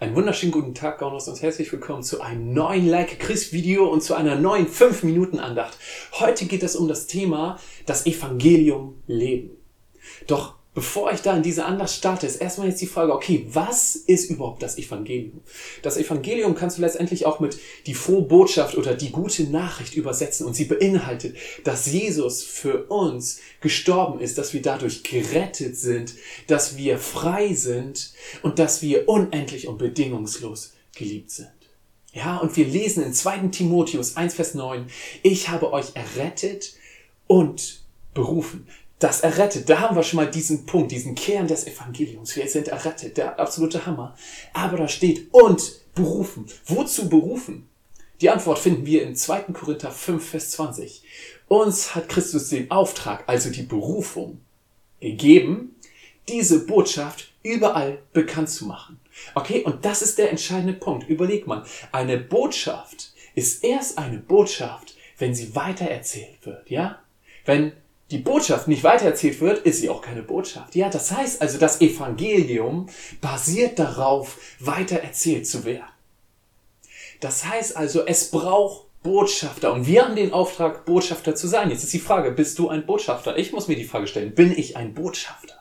Einen wunderschönen guten Tag, Gaunos, und herzlich willkommen zu einem neuen Like Chris Video und zu einer neuen 5 Minuten Andacht. Heute geht es um das Thema das Evangelium leben. Doch Bevor ich da in diese Andacht starte, ist erstmal jetzt die Frage, okay, was ist überhaupt das Evangelium? Das Evangelium kannst du letztendlich auch mit die frohe Botschaft oder die gute Nachricht übersetzen und sie beinhaltet, dass Jesus für uns gestorben ist, dass wir dadurch gerettet sind, dass wir frei sind und dass wir unendlich und bedingungslos geliebt sind. Ja, und wir lesen in 2. Timotheus 1, Vers 9, ich habe euch errettet und berufen das errettet. Da haben wir schon mal diesen Punkt, diesen Kern des Evangeliums. Wir sind errettet, der absolute Hammer. Aber da steht und berufen. Wozu berufen? Die Antwort finden wir in 2. Korinther 5, Vers 20. Uns hat Christus den Auftrag, also die Berufung, gegeben, diese Botschaft überall bekannt zu machen. Okay, und das ist der entscheidende Punkt. Überleg mal, eine Botschaft ist erst eine Botschaft, wenn sie weitererzählt wird, ja? Wenn die Botschaft nicht weitererzählt wird, ist sie auch keine Botschaft. Ja, das heißt also, das Evangelium basiert darauf, weitererzählt zu werden. Das heißt also, es braucht Botschafter und wir haben den Auftrag, Botschafter zu sein. Jetzt ist die Frage, bist du ein Botschafter? Ich muss mir die Frage stellen, bin ich ein Botschafter?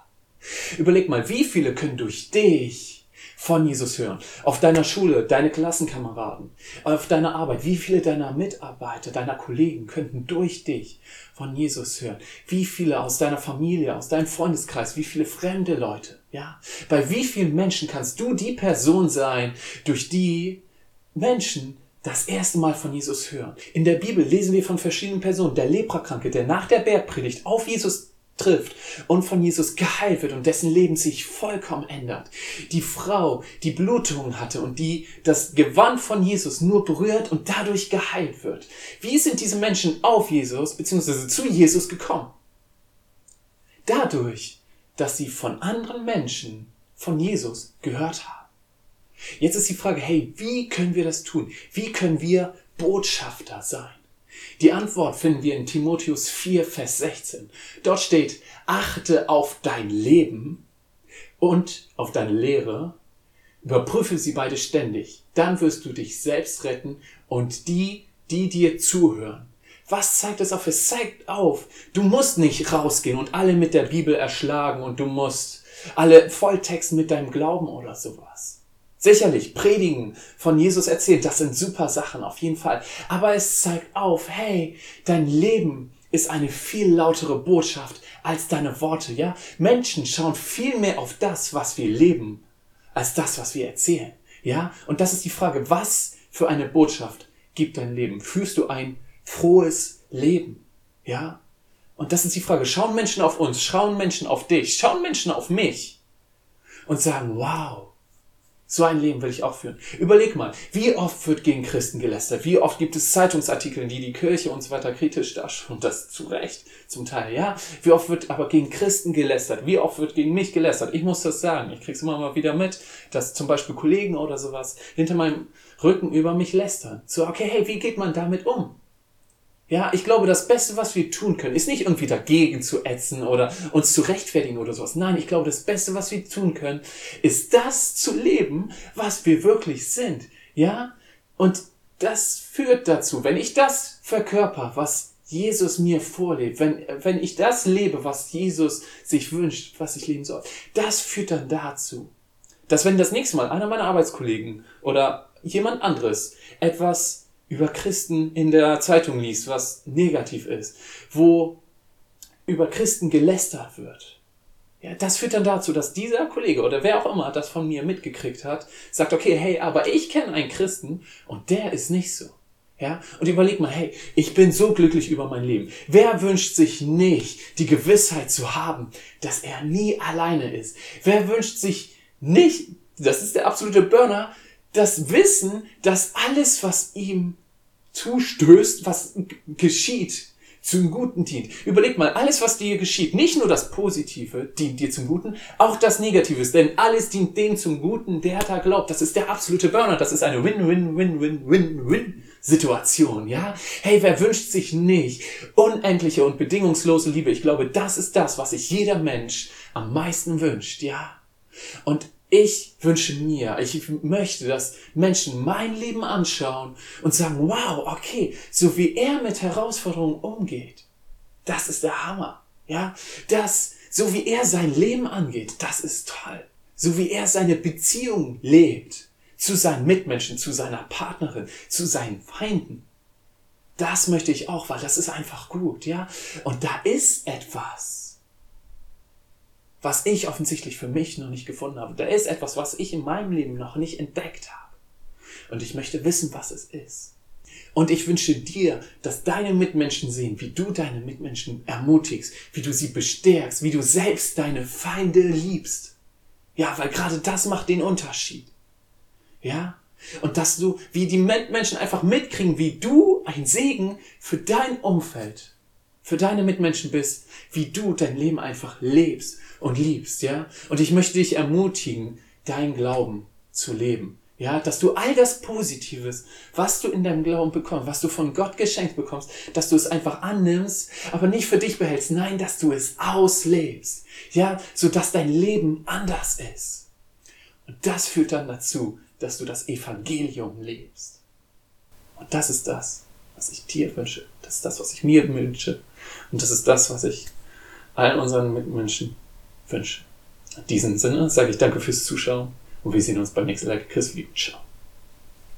Überleg mal, wie viele können durch dich von Jesus hören. Auf deiner Schule, deine Klassenkameraden, auf deiner Arbeit, wie viele deiner Mitarbeiter, deiner Kollegen könnten durch dich von Jesus hören? Wie viele aus deiner Familie, aus deinem Freundeskreis, wie viele fremde Leute, ja? Bei wie vielen Menschen kannst du die Person sein, durch die Menschen das erste Mal von Jesus hören? In der Bibel lesen wir von verschiedenen Personen. Der Leprakranke, der nach der Bergpredigt auf Jesus trifft und von Jesus geheilt wird und dessen Leben sich vollkommen ändert. Die Frau, die Blutungen hatte und die das Gewand von Jesus nur berührt und dadurch geheilt wird. Wie sind diese Menschen auf Jesus bzw. zu Jesus gekommen? Dadurch, dass sie von anderen Menschen von Jesus gehört haben. Jetzt ist die Frage, hey, wie können wir das tun? Wie können wir Botschafter sein? Die Antwort finden wir in Timotheus 4, Vers 16. Dort steht, achte auf dein Leben und auf deine Lehre, überprüfe sie beide ständig, dann wirst du dich selbst retten und die, die dir zuhören. Was zeigt es auf? Es zeigt auf, du musst nicht rausgehen und alle mit der Bibel erschlagen und du musst alle Volltexten mit deinem Glauben oder sowas. Sicherlich, predigen, von Jesus erzählen, das sind super Sachen, auf jeden Fall. Aber es zeigt auf, hey, dein Leben ist eine viel lautere Botschaft als deine Worte, ja? Menschen schauen viel mehr auf das, was wir leben, als das, was wir erzählen, ja? Und das ist die Frage, was für eine Botschaft gibt dein Leben? Führst du ein frohes Leben, ja? Und das ist die Frage, schauen Menschen auf uns, schauen Menschen auf dich, schauen Menschen auf mich und sagen, wow, so ein Leben will ich auch führen. Überleg mal, wie oft wird gegen Christen gelästert? Wie oft gibt es Zeitungsartikel, die die Kirche und so weiter kritisch darstellen? Und das zu Recht, zum Teil, ja. Wie oft wird aber gegen Christen gelästert? Wie oft wird gegen mich gelästert? Ich muss das sagen. Ich krieg's immer mal wieder mit, dass zum Beispiel Kollegen oder sowas hinter meinem Rücken über mich lästern. So, okay, hey, wie geht man damit um? Ja, ich glaube, das Beste, was wir tun können, ist nicht irgendwie dagegen zu ätzen oder uns zu rechtfertigen oder sowas. Nein, ich glaube, das Beste, was wir tun können, ist das zu leben, was wir wirklich sind. Ja? Und das führt dazu, wenn ich das verkörper, was Jesus mir vorlebt, wenn, wenn ich das lebe, was Jesus sich wünscht, was ich leben soll, das führt dann dazu, dass wenn das nächste Mal einer meiner Arbeitskollegen oder jemand anderes etwas über Christen in der Zeitung liest, was negativ ist, wo über Christen gelästert wird. Ja, das führt dann dazu, dass dieser Kollege oder wer auch immer das von mir mitgekriegt hat, sagt, okay, hey, aber ich kenne einen Christen und der ist nicht so. Ja, und überleg mal, hey, ich bin so glücklich über mein Leben. Wer wünscht sich nicht die Gewissheit zu haben, dass er nie alleine ist? Wer wünscht sich nicht, das ist der absolute Burner, das Wissen, dass alles, was ihm zustößt, was geschieht, zum Guten dient. Überleg mal, alles, was dir geschieht, nicht nur das Positive dient dir zum Guten, auch das Negative, denn alles dient dem zum Guten, der da glaubt. Das ist der absolute Burner. Das ist eine Win-Win-Win-Win-Win-Situation, ja? Hey, wer wünscht sich nicht unendliche und bedingungslose Liebe? Ich glaube, das ist das, was sich jeder Mensch am meisten wünscht, ja? Und Ich wünsche mir, ich möchte, dass Menschen mein Leben anschauen und sagen, wow, okay, so wie er mit Herausforderungen umgeht, das ist der Hammer. Ja, das, so wie er sein Leben angeht, das ist toll. So wie er seine Beziehung lebt zu seinen Mitmenschen, zu seiner Partnerin, zu seinen Feinden. Das möchte ich auch, weil das ist einfach gut, ja. Und da ist etwas was ich offensichtlich für mich noch nicht gefunden habe. Da ist etwas, was ich in meinem Leben noch nicht entdeckt habe. Und ich möchte wissen, was es ist. Und ich wünsche dir, dass deine Mitmenschen sehen, wie du deine Mitmenschen ermutigst, wie du sie bestärkst, wie du selbst deine Feinde liebst. Ja, weil gerade das macht den Unterschied. Ja? Und dass du, wie die Menschen einfach mitkriegen, wie du ein Segen für dein Umfeld, für deine Mitmenschen bist, wie du dein Leben einfach lebst und liebst, ja. Und ich möchte dich ermutigen, dein Glauben zu leben. Ja, dass du all das Positives, was du in deinem Glauben bekommst, was du von Gott geschenkt bekommst, dass du es einfach annimmst, aber nicht für dich behältst. Nein, dass du es auslebst. Ja, so dass dein Leben anders ist. Und das führt dann dazu, dass du das Evangelium lebst. Und das ist das, was ich dir wünsche. Das ist das, was ich mir wünsche. Und das ist das, was ich allen unseren Mitmenschen wünsche. In diesem Sinne sage ich danke fürs Zuschauen und wir sehen uns beim nächsten Like Chris Ciao.